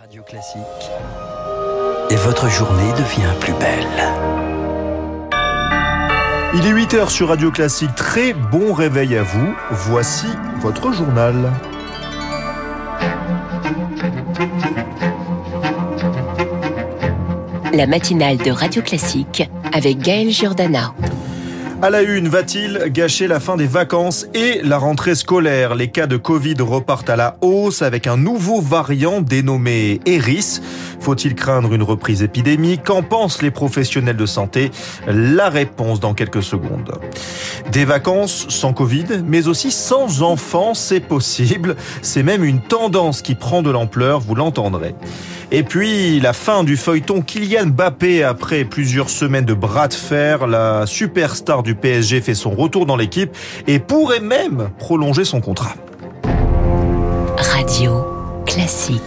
Radio Classique. Et votre journée devient plus belle. Il est 8h sur Radio Classique. Très bon réveil à vous. Voici votre journal. La matinale de Radio Classique avec Gaël Giordana. À la une, va-t-il gâcher la fin des vacances et la rentrée scolaire? Les cas de Covid repartent à la hausse avec un nouveau variant dénommé Eris. Faut-il craindre une reprise épidémique? Qu'en pensent les professionnels de santé? La réponse dans quelques secondes. Des vacances sans Covid, mais aussi sans enfants, c'est possible. C'est même une tendance qui prend de l'ampleur, vous l'entendrez. Et puis, la fin du feuilleton Kylian Mbappé après plusieurs semaines de bras de fer. La superstar du PSG fait son retour dans l'équipe et pourrait même prolonger son contrat. Radio Classique.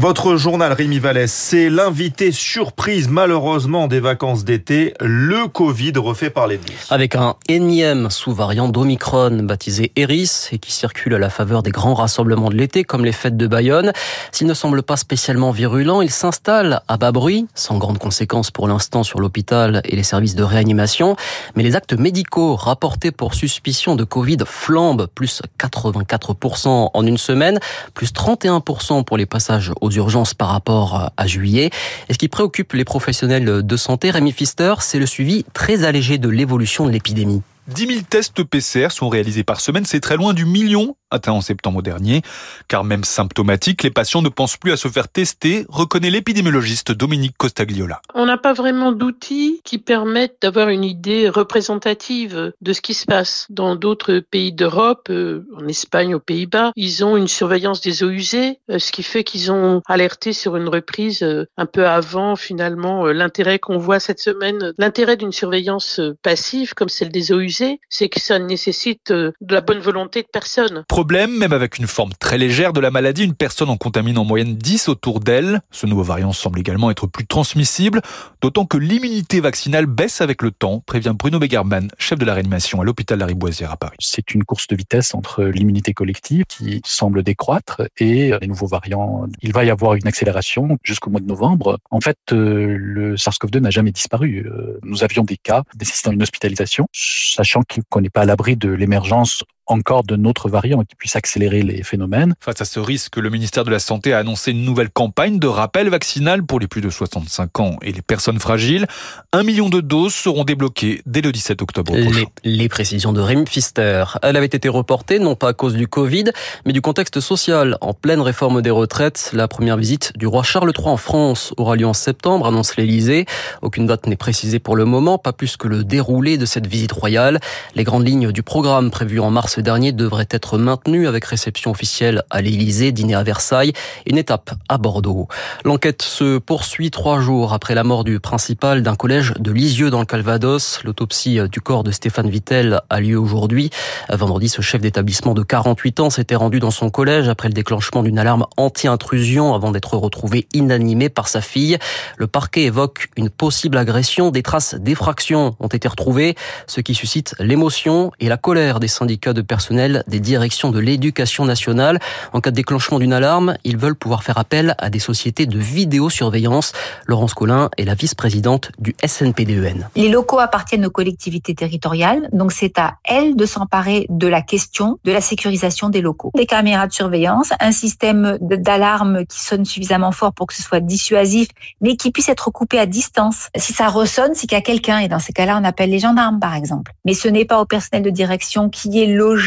Votre journal Rémi Vallès, c'est l'invité surprise malheureusement des vacances d'été, le Covid refait parler de lui. Avec un énième sous-variant d'Omicron baptisé Eris et qui circule à la faveur des grands rassemblements de l'été comme les fêtes de Bayonne. S'il ne semble pas spécialement virulent, il s'installe à bas bruit, sans grandes conséquences pour l'instant sur l'hôpital et les services de réanimation. Mais les actes médicaux rapportés pour suspicion de Covid flambent, plus 84% en une semaine, plus 31% pour les passages aux urgences par rapport à juillet. Et ce qui préoccupe les professionnels de santé, Rémi Pfister, c'est le suivi très allégé de l'évolution de l'épidémie. 10 000 tests PCR sont réalisés par semaine, c'est très loin du million atteint en septembre dernier. Car même symptomatique, les patients ne pensent plus à se faire tester, reconnaît l'épidémiologiste Dominique Costagliola. On n'a pas vraiment d'outils qui permettent d'avoir une idée représentative de ce qui se passe. Dans d'autres pays d'Europe, euh, en Espagne, aux Pays-Bas, ils ont une surveillance des eaux usées, euh, ce qui fait qu'ils ont alerté sur une reprise euh, un peu avant finalement l'intérêt qu'on voit cette semaine. L'intérêt d'une surveillance passive comme celle des eaux usées, c'est que ça nécessite de la bonne volonté de personne problème, même avec une forme très légère de la maladie, une personne en contamine en moyenne 10 autour d'elle. Ce nouveau variant semble également être plus transmissible, d'autant que l'immunité vaccinale baisse avec le temps, prévient Bruno Begerman, chef de la réanimation à l'hôpital Lariboisière à Paris. C'est une course de vitesse entre l'immunité collective qui semble décroître et les nouveaux variants. Il va y avoir une accélération jusqu'au mois de novembre. En fait, euh, le SARS-CoV-2 n'a jamais disparu. Euh, nous avions des cas nécessitant une hospitalisation, sachant qu'on n'est pas à l'abri de l'émergence encore de notre variant qui puisse accélérer les phénomènes. Face à ce risque, le ministère de la Santé a annoncé une nouvelle campagne de rappel vaccinal pour les plus de 65 ans et les personnes fragiles. Un million de doses seront débloquées dès le 17 octobre prochain. Les, précisions de Rémi Pfister. Elle avait été reportée non pas à cause du Covid, mais du contexte social. En pleine réforme des retraites, la première visite du roi Charles III en France aura lieu en septembre, annonce l'Élysée. Aucune date n'est précisée pour le moment, pas plus que le déroulé de cette visite royale. Les grandes lignes du programme prévues en mars ce dernier devrait être maintenu avec réception officielle à l'Élysée, dîner à Versailles, une étape à Bordeaux. L'enquête se poursuit trois jours après la mort du principal d'un collège de Lisieux dans le Calvados. L'autopsie du corps de Stéphane Vittel a lieu aujourd'hui. Vendredi, ce chef d'établissement de 48 ans s'était rendu dans son collège après le déclenchement d'une alarme anti-intrusion avant d'être retrouvé inanimé par sa fille. Le parquet évoque une possible agression. Des traces d'effraction ont été retrouvées, ce qui suscite l'émotion et la colère des syndicats de personnel des directions de l'éducation nationale. En cas de déclenchement d'une alarme, ils veulent pouvoir faire appel à des sociétés de vidéosurveillance. Laurence Collin est la vice-présidente du SNPDEN. Les locaux appartiennent aux collectivités territoriales, donc c'est à elles de s'emparer de la question de la sécurisation des locaux. Des caméras de surveillance, un système d'alarme qui sonne suffisamment fort pour que ce soit dissuasif, mais qui puisse être coupé à distance. Si ça ressonne, c'est qu'il y a quelqu'un, et dans ces cas-là, on appelle les gendarmes, par exemple. Mais ce n'est pas au personnel de direction qui est logé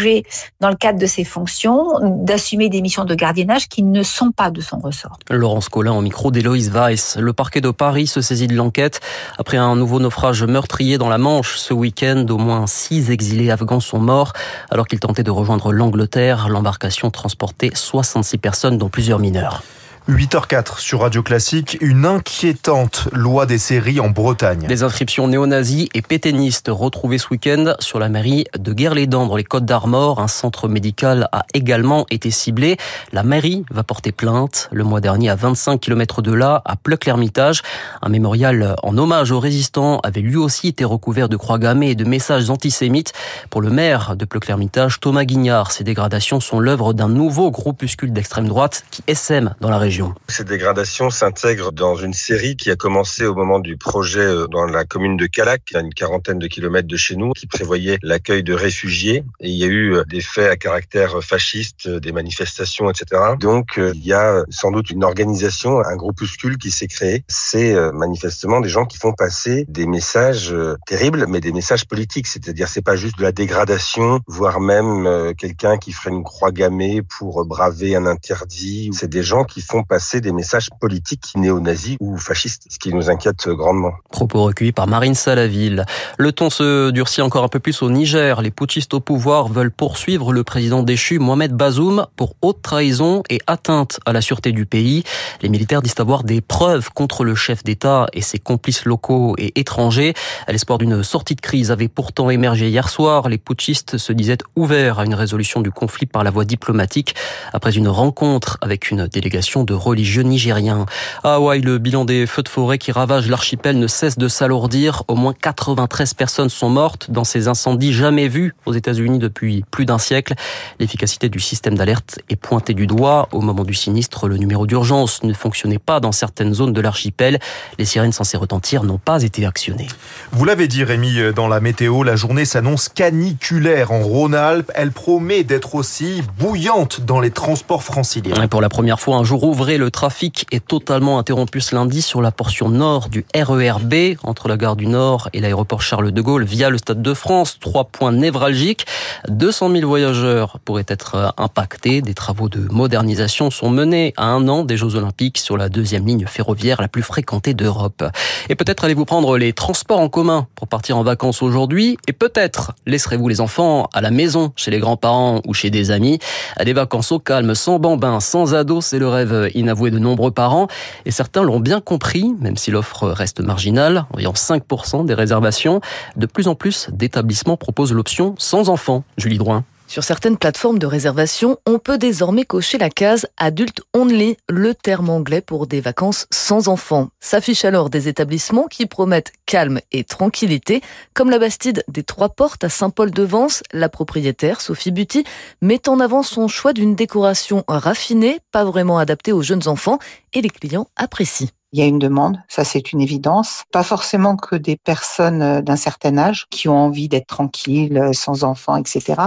dans le cadre de ses fonctions, d'assumer des missions de gardiennage qui ne sont pas de son ressort. Laurence Collin au micro d'Héloïse Weiss. Le parquet de Paris se saisit de l'enquête après un nouveau naufrage meurtrier dans la Manche ce week-end. Au moins six exilés afghans sont morts alors qu'ils tentaient de rejoindre l'Angleterre. L'embarcation transportait 66 personnes dont plusieurs mineurs. 8h04 sur Radio Classique, une inquiétante loi des séries en Bretagne. Des inscriptions néo-nazis et pétainistes retrouvées ce week-end sur la mairie de Guerre-les-Dents dans les Côtes d'Armor. Un centre médical a également été ciblé. La mairie va porter plainte. Le mois dernier, à 25 km de là, à Pleuc-l'Hermitage, un mémorial en hommage aux résistants avait lui aussi été recouvert de croix gammées et de messages antisémites. Pour le maire de Pleuc-l'Hermitage, Thomas Guignard, ces dégradations sont l'œuvre d'un nouveau groupuscule d'extrême droite qui essaime dans la région région. Cette dégradation s'intègre dans une série qui a commencé au moment du projet dans la commune de Calac, à une quarantaine de kilomètres de chez nous, qui prévoyait l'accueil de réfugiés. Et il y a eu des faits à caractère fasciste, des manifestations, etc. Donc il y a sans doute une organisation, un groupuscule qui s'est créé. C'est manifestement des gens qui font passer des messages terribles, mais des messages politiques. C'est-à-dire c'est pas juste de la dégradation, voire même quelqu'un qui ferait une croix gammée pour braver un interdit. C'est des gens qui font passer des messages politiques néo-nazis ou fascistes, ce qui nous inquiète grandement. Propos recueillis par Marine Salaville. Le ton se durcit encore un peu plus au Niger. Les putschistes au pouvoir veulent poursuivre le président déchu Mohamed Bazoum pour haute trahison et atteinte à la sûreté du pays. Les militaires disent avoir des preuves contre le chef d'État et ses complices locaux et étrangers. L'espoir d'une sortie de crise avait pourtant émergé hier soir. Les putschistes se disaient ouverts à une résolution du conflit par la voie diplomatique après une rencontre avec une délégation de religieux nigériens. À Hawaï, le bilan des feux de forêt qui ravagent l'archipel ne cesse de s'alourdir. Au moins 93 personnes sont mortes dans ces incendies jamais vus aux États-Unis depuis plus d'un siècle. L'efficacité du système d'alerte est pointée du doigt. Au moment du sinistre, le numéro d'urgence ne fonctionnait pas dans certaines zones de l'archipel. Les sirènes censées retentir n'ont pas été actionnées. Vous l'avez dit Rémi, dans la météo, la journée s'annonce caniculaire en Rhône-Alpes. Elle promet d'être aussi bouillante dans les transports franciliens. Et pour la première fois, un jour le trafic est totalement interrompu ce lundi sur la portion nord du RERB entre la gare du Nord et l'aéroport Charles de Gaulle via le Stade de France. Trois points névralgiques. 200 000 voyageurs pourraient être impactés. Des travaux de modernisation sont menés à un an des Jeux Olympiques sur la deuxième ligne ferroviaire la plus fréquentée d'Europe. Et peut-être allez-vous prendre les transports en commun pour partir en vacances aujourd'hui et peut-être laisserez-vous les enfants à la maison chez les grands-parents ou chez des amis. À des vacances au calme, sans bambins, sans ados, c'est le rêve inavoué de nombreux parents et certains l'ont bien compris, même si l'offre reste marginale, environ 5% des réservations. De plus en plus d'établissements proposent l'option sans enfants. Julie Drouin. Sur certaines plateformes de réservation, on peut désormais cocher la case Adult Only, le terme anglais pour des vacances sans enfants. S'affichent alors des établissements qui promettent calme et tranquillité, comme la Bastide des Trois Portes à Saint-Paul-de-Vence. La propriétaire, Sophie Buty, met en avant son choix d'une décoration raffinée, pas vraiment adaptée aux jeunes enfants, et les clients apprécient. Il y a une demande, ça c'est une évidence. Pas forcément que des personnes d'un certain âge qui ont envie d'être tranquilles, sans enfants, etc.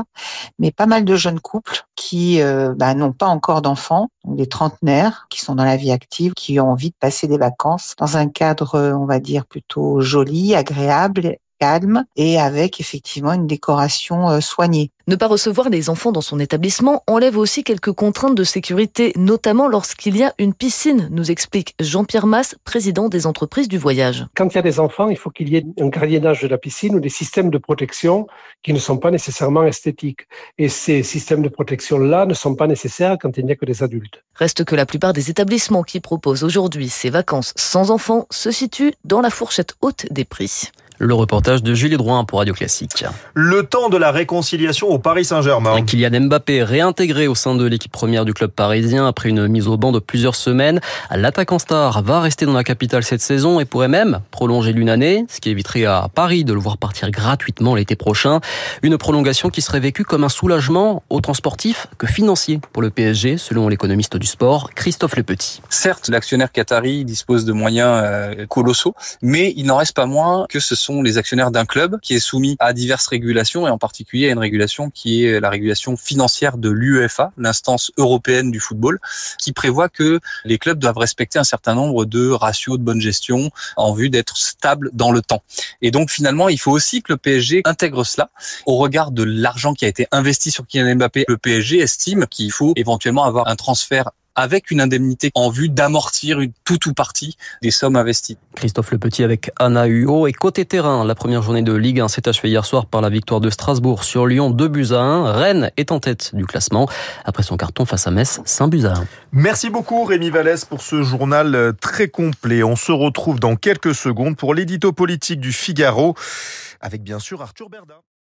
Mais pas mal de jeunes couples qui euh, bah, n'ont pas encore d'enfants, des trentenaires qui sont dans la vie active, qui ont envie de passer des vacances dans un cadre, on va dire, plutôt joli, agréable calme et avec effectivement une décoration soignée. Ne pas recevoir les enfants dans son établissement enlève aussi quelques contraintes de sécurité, notamment lorsqu'il y a une piscine, nous explique Jean-Pierre Masse, président des entreprises du voyage. Quand il y a des enfants, il faut qu'il y ait un gardiennage de la piscine ou des systèmes de protection qui ne sont pas nécessairement esthétiques. Et ces systèmes de protection-là ne sont pas nécessaires quand il n'y a que des adultes. Reste que la plupart des établissements qui proposent aujourd'hui ces vacances sans enfants se situent dans la fourchette haute des prix. Le reportage de Julie Drouin pour Radio Classique. Le temps de la réconciliation au Paris Saint-Germain. Kylian Mbappé réintégré au sein de l'équipe première du club parisien après une mise au banc de plusieurs semaines. L'attaquant star va rester dans la capitale cette saison et pourrait même prolonger d'une année, ce qui éviterait à Paris de le voir partir gratuitement l'été prochain. Une prolongation qui serait vécue comme un soulagement autant sportif que financier pour le PSG, selon l'économiste du sport, Christophe Lepetit. Certes, l'actionnaire qatari dispose de moyens colossaux, mais il n'en reste pas moins que ce sont les actionnaires d'un club qui est soumis à diverses régulations et en particulier à une régulation qui est la régulation financière de l'UEFA, l'instance européenne du football, qui prévoit que les clubs doivent respecter un certain nombre de ratios de bonne gestion en vue d'être stables dans le temps. Et donc finalement, il faut aussi que le PSG intègre cela au regard de l'argent qui a été investi sur Kylian Mbappé. Le PSG estime qu'il faut éventuellement avoir un transfert avec une indemnité en vue d'amortir une toute ou partie des sommes investies. Christophe Le Petit avec Anna Huot et côté terrain, la première journée de Ligue 1 s'est achevée hier soir par la victoire de Strasbourg sur Lyon 2 buts à 1. Rennes est en tête du classement après son carton face à Metz 5 buts à 1. Merci beaucoup Rémi Vallès pour ce journal très complet. On se retrouve dans quelques secondes pour l'édito politique du Figaro avec bien sûr Arthur Berda.